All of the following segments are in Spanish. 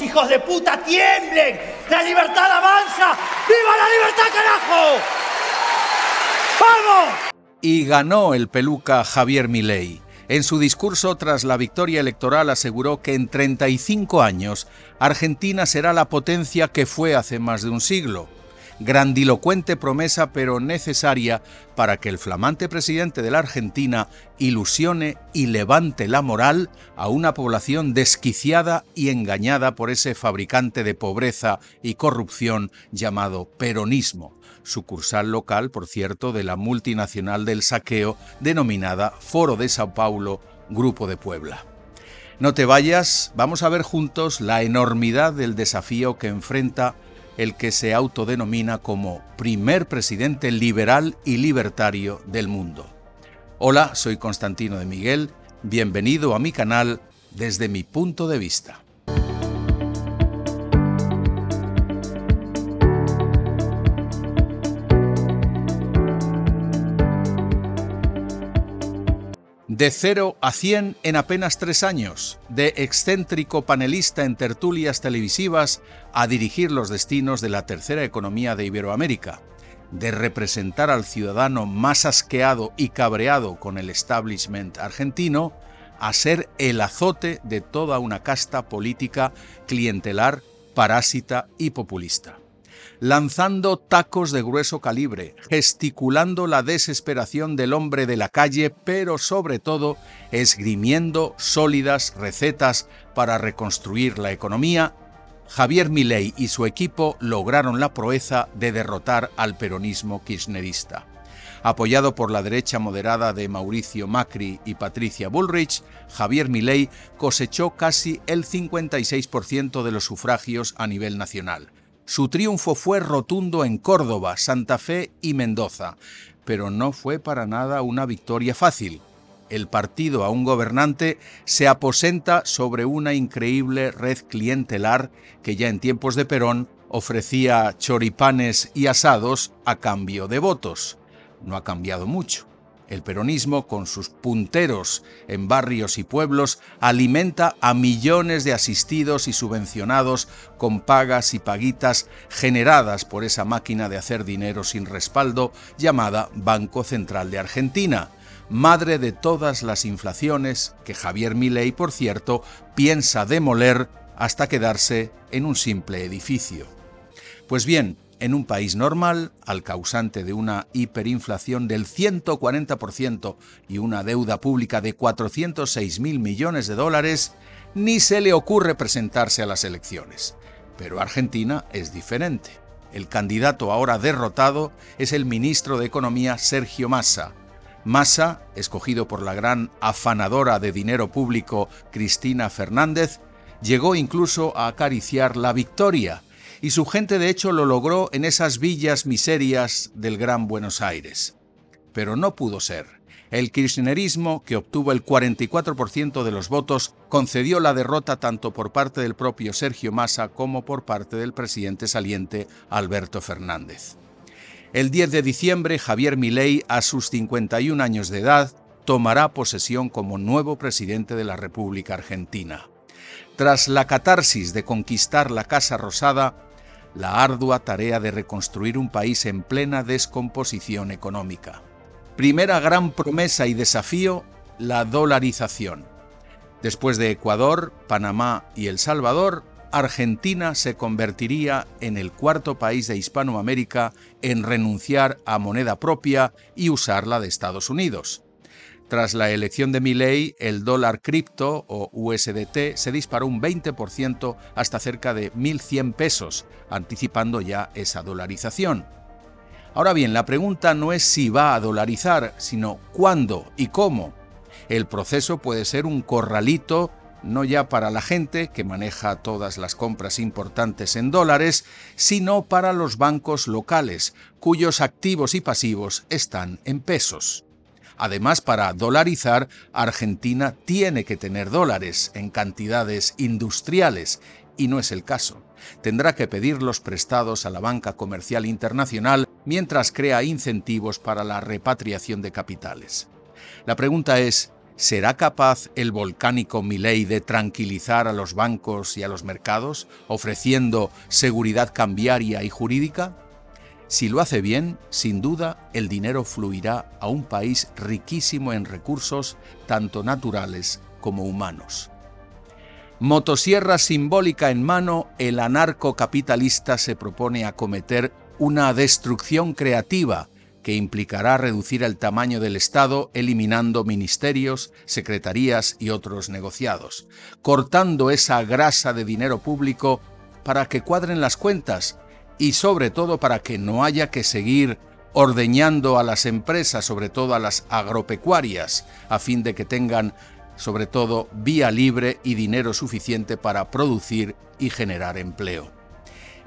Hijos de puta, tiemblen. La libertad avanza. ¡Viva la libertad, carajo! ¡Vamos! Y ganó el peluca Javier Milei. En su discurso tras la victoria electoral aseguró que en 35 años Argentina será la potencia que fue hace más de un siglo grandilocuente promesa pero necesaria para que el flamante presidente de la Argentina ilusione y levante la moral a una población desquiciada y engañada por ese fabricante de pobreza y corrupción llamado peronismo, sucursal local, por cierto, de la multinacional del saqueo denominada Foro de Sao Paulo, Grupo de Puebla. No te vayas, vamos a ver juntos la enormidad del desafío que enfrenta el que se autodenomina como primer presidente liberal y libertario del mundo. Hola, soy Constantino de Miguel, bienvenido a mi canal desde mi punto de vista. De cero a 100 en apenas tres años, de excéntrico panelista en tertulias televisivas a dirigir los destinos de la tercera economía de Iberoamérica, de representar al ciudadano más asqueado y cabreado con el establishment argentino, a ser el azote de toda una casta política clientelar, parásita y populista lanzando tacos de grueso calibre, gesticulando la desesperación del hombre de la calle, pero sobre todo esgrimiendo sólidas recetas para reconstruir la economía, Javier Milei y su equipo lograron la proeza de derrotar al peronismo kirchnerista. Apoyado por la derecha moderada de Mauricio Macri y Patricia Bullrich, Javier Milei cosechó casi el 56% de los sufragios a nivel nacional su triunfo fue rotundo en Córdoba, Santa Fe y Mendoza, pero no fue para nada una victoria fácil. El partido a un gobernante se aposenta sobre una increíble red clientelar que ya en tiempos de Perón ofrecía choripanes y asados a cambio de votos. No ha cambiado mucho. El peronismo, con sus punteros en barrios y pueblos, alimenta a millones de asistidos y subvencionados con pagas y paguitas generadas por esa máquina de hacer dinero sin respaldo llamada Banco Central de Argentina, madre de todas las inflaciones que Javier Milei, por cierto, piensa demoler hasta quedarse en un simple edificio. Pues bien, en un país normal, al causante de una hiperinflación del 140% y una deuda pública de 406 mil millones de dólares, ni se le ocurre presentarse a las elecciones. Pero Argentina es diferente. El candidato ahora derrotado es el ministro de Economía Sergio Massa. Massa, escogido por la gran afanadora de dinero público Cristina Fernández, llegó incluso a acariciar la victoria, y su gente de hecho lo logró en esas villas miserias del Gran Buenos Aires. Pero no pudo ser. El kirchnerismo, que obtuvo el 44% de los votos, concedió la derrota tanto por parte del propio Sergio Massa como por parte del presidente saliente Alberto Fernández. El 10 de diciembre, Javier Milei, a sus 51 años de edad, tomará posesión como nuevo presidente de la República Argentina. Tras la catarsis de conquistar la Casa Rosada, la ardua tarea de reconstruir un país en plena descomposición económica. Primera gran promesa y desafío, la dolarización. Después de Ecuador, Panamá y El Salvador, Argentina se convertiría en el cuarto país de Hispanoamérica en renunciar a moneda propia y usar la de Estados Unidos. Tras la elección de Milley, el dólar cripto o USDT se disparó un 20% hasta cerca de 1.100 pesos, anticipando ya esa dolarización. Ahora bien, la pregunta no es si va a dolarizar, sino cuándo y cómo. El proceso puede ser un corralito no ya para la gente que maneja todas las compras importantes en dólares, sino para los bancos locales, cuyos activos y pasivos están en pesos. Además, para dolarizar, Argentina tiene que tener dólares en cantidades industriales, y no es el caso. Tendrá que pedirlos prestados a la banca comercial internacional mientras crea incentivos para la repatriación de capitales. La pregunta es, ¿Será capaz el volcánico Milei de tranquilizar a los bancos y a los mercados, ofreciendo seguridad cambiaria y jurídica? Si lo hace bien, sin duda, el dinero fluirá a un país riquísimo en recursos, tanto naturales como humanos. Motosierra simbólica en mano, el anarcocapitalista se propone acometer una destrucción creativa que implicará reducir el tamaño del Estado eliminando ministerios, secretarías y otros negociados, cortando esa grasa de dinero público para que cuadren las cuentas y sobre todo para que no haya que seguir ordeñando a las empresas, sobre todo a las agropecuarias, a fin de que tengan sobre todo vía libre y dinero suficiente para producir y generar empleo.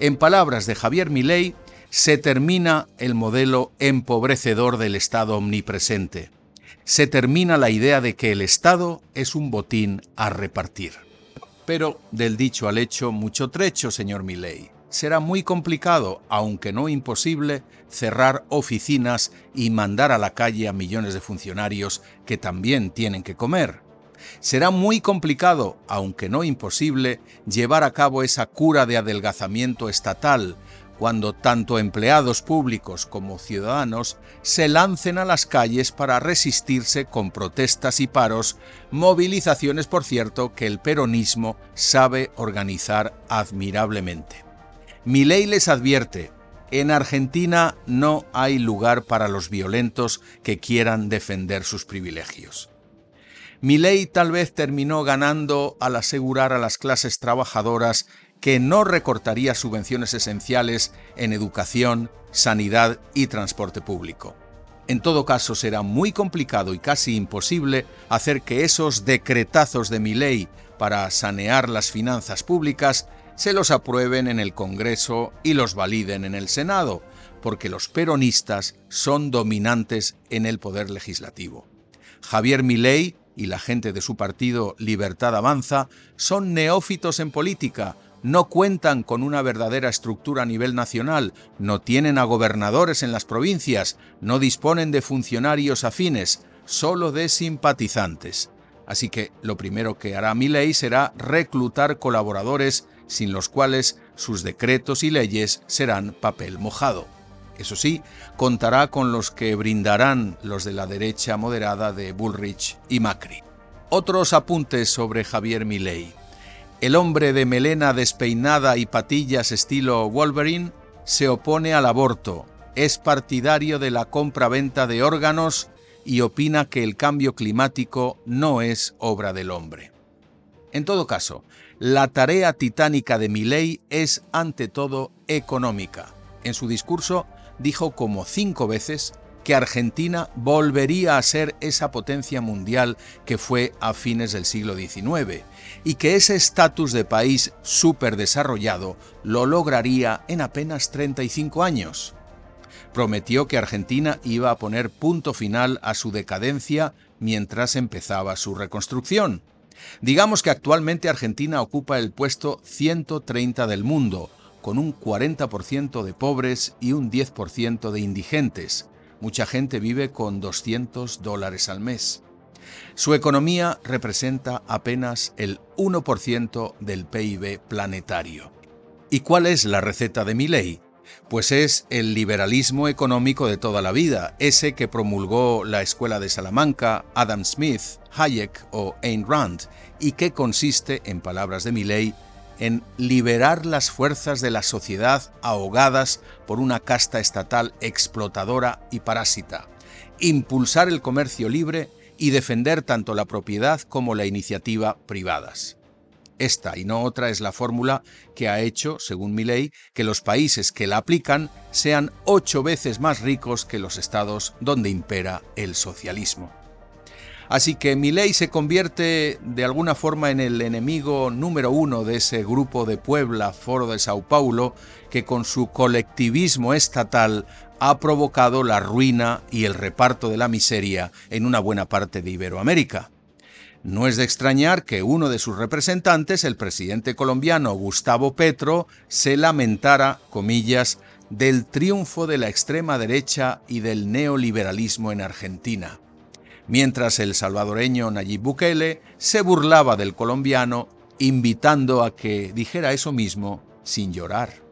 En palabras de Javier Milei, se termina el modelo empobrecedor del Estado omnipresente. Se termina la idea de que el Estado es un botín a repartir. Pero del dicho al hecho mucho trecho, señor Milley. Será muy complicado, aunque no imposible, cerrar oficinas y mandar a la calle a millones de funcionarios que también tienen que comer. Será muy complicado, aunque no imposible, llevar a cabo esa cura de adelgazamiento estatal cuando tanto empleados públicos como ciudadanos se lancen a las calles para resistirse con protestas y paros, movilizaciones, por cierto, que el peronismo sabe organizar admirablemente. Ley les advierte, en Argentina no hay lugar para los violentos que quieran defender sus privilegios. ley tal vez terminó ganando al asegurar a las clases trabajadoras que no recortaría subvenciones esenciales en educación, sanidad y transporte público. En todo caso, será muy complicado y casi imposible hacer que esos decretazos de mi ley para sanear las finanzas públicas se los aprueben en el Congreso y los validen en el Senado, porque los peronistas son dominantes en el poder legislativo. Javier Milei y la gente de su partido Libertad Avanza son neófitos en política, no cuentan con una verdadera estructura a nivel nacional, no tienen a gobernadores en las provincias, no disponen de funcionarios afines, solo de simpatizantes. Así que lo primero que hará mi ley será reclutar colaboradores sin los cuales sus decretos y leyes serán papel mojado. Eso sí, contará con los que brindarán los de la derecha moderada de Bullrich y Macri. Otros apuntes sobre Javier Milei. El hombre de melena despeinada y patillas estilo Wolverine se opone al aborto, es partidario de la compra-venta de órganos y opina que el cambio climático no es obra del hombre. En todo caso, la tarea titánica de Milley es ante todo económica. En su discurso dijo como cinco veces que Argentina volvería a ser esa potencia mundial que fue a fines del siglo XIX y que ese estatus de país superdesarrollado lo lograría en apenas 35 años. Prometió que Argentina iba a poner punto final a su decadencia mientras empezaba su reconstrucción. Digamos que actualmente Argentina ocupa el puesto 130 del mundo, con un 40% de pobres y un 10% de indigentes, Mucha gente vive con 200 dólares al mes. Su economía representa apenas el 1% del PIB planetario. ¿Y cuál es la receta de mi ley? Pues es el liberalismo económico de toda la vida, ese que promulgó la Escuela de Salamanca, Adam Smith, Hayek o Ayn Rand, y que consiste, en palabras de ley, en liberar las fuerzas de la sociedad ahogadas por una casta estatal explotadora y parásita, impulsar el comercio libre y defender tanto la propiedad como la iniciativa privadas. Esta y no otra es la fórmula que ha hecho, según mi ley, que los países que la aplican sean ocho veces más ricos que los estados donde impera el socialismo. Así que Milei se convierte de alguna forma en el enemigo número uno de ese grupo de Puebla, Foro de Sao Paulo, que con su colectivismo estatal ha provocado la ruina y el reparto de la miseria en una buena parte de Iberoamérica. No es de extrañar que uno de sus representantes, el presidente colombiano Gustavo Petro, se lamentara, comillas, del triunfo de la extrema derecha y del neoliberalismo en Argentina. mientras el salvadoreño Nayib Bukele se burlaba del colombiano invitando a que dijera eso mismo sin llorar.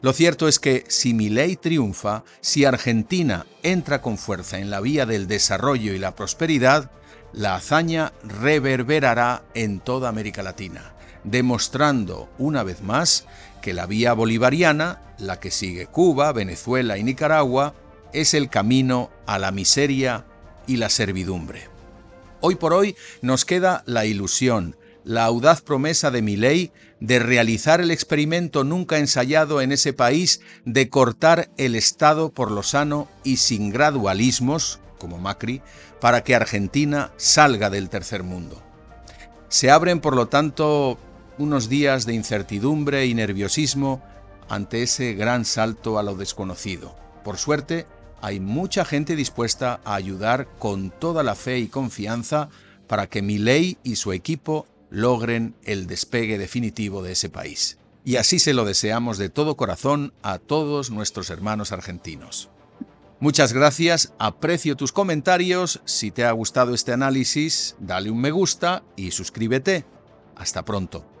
Lo cierto es que si mi ley triunfa, si Argentina entra con fuerza en la vía del desarrollo y la prosperidad, la hazaña reverberará en toda América Latina, demostrando una vez más que la vía bolivariana, la que sigue Cuba, Venezuela y Nicaragua, es el camino a la miseria y la servidumbre. Hoy por hoy nos queda la ilusión, la audaz promesa de mi ley de realizar el experimento nunca ensayado en ese país de cortar el Estado por lo sano y sin gradualismos, como Macri, para que Argentina salga del tercer mundo. Se abren, por lo tanto, unos días de incertidumbre y nerviosismo ante ese gran salto a lo desconocido. Por suerte, hay mucha gente dispuesta a ayudar con toda la fe y confianza para que ley y su equipo logren el despegue definitivo de ese país. Y así se lo deseamos de todo corazón a todos nuestros hermanos argentinos. Muchas gracias, aprecio tus comentarios, si te ha gustado este análisis, dale un me gusta y suscríbete. Hasta pronto.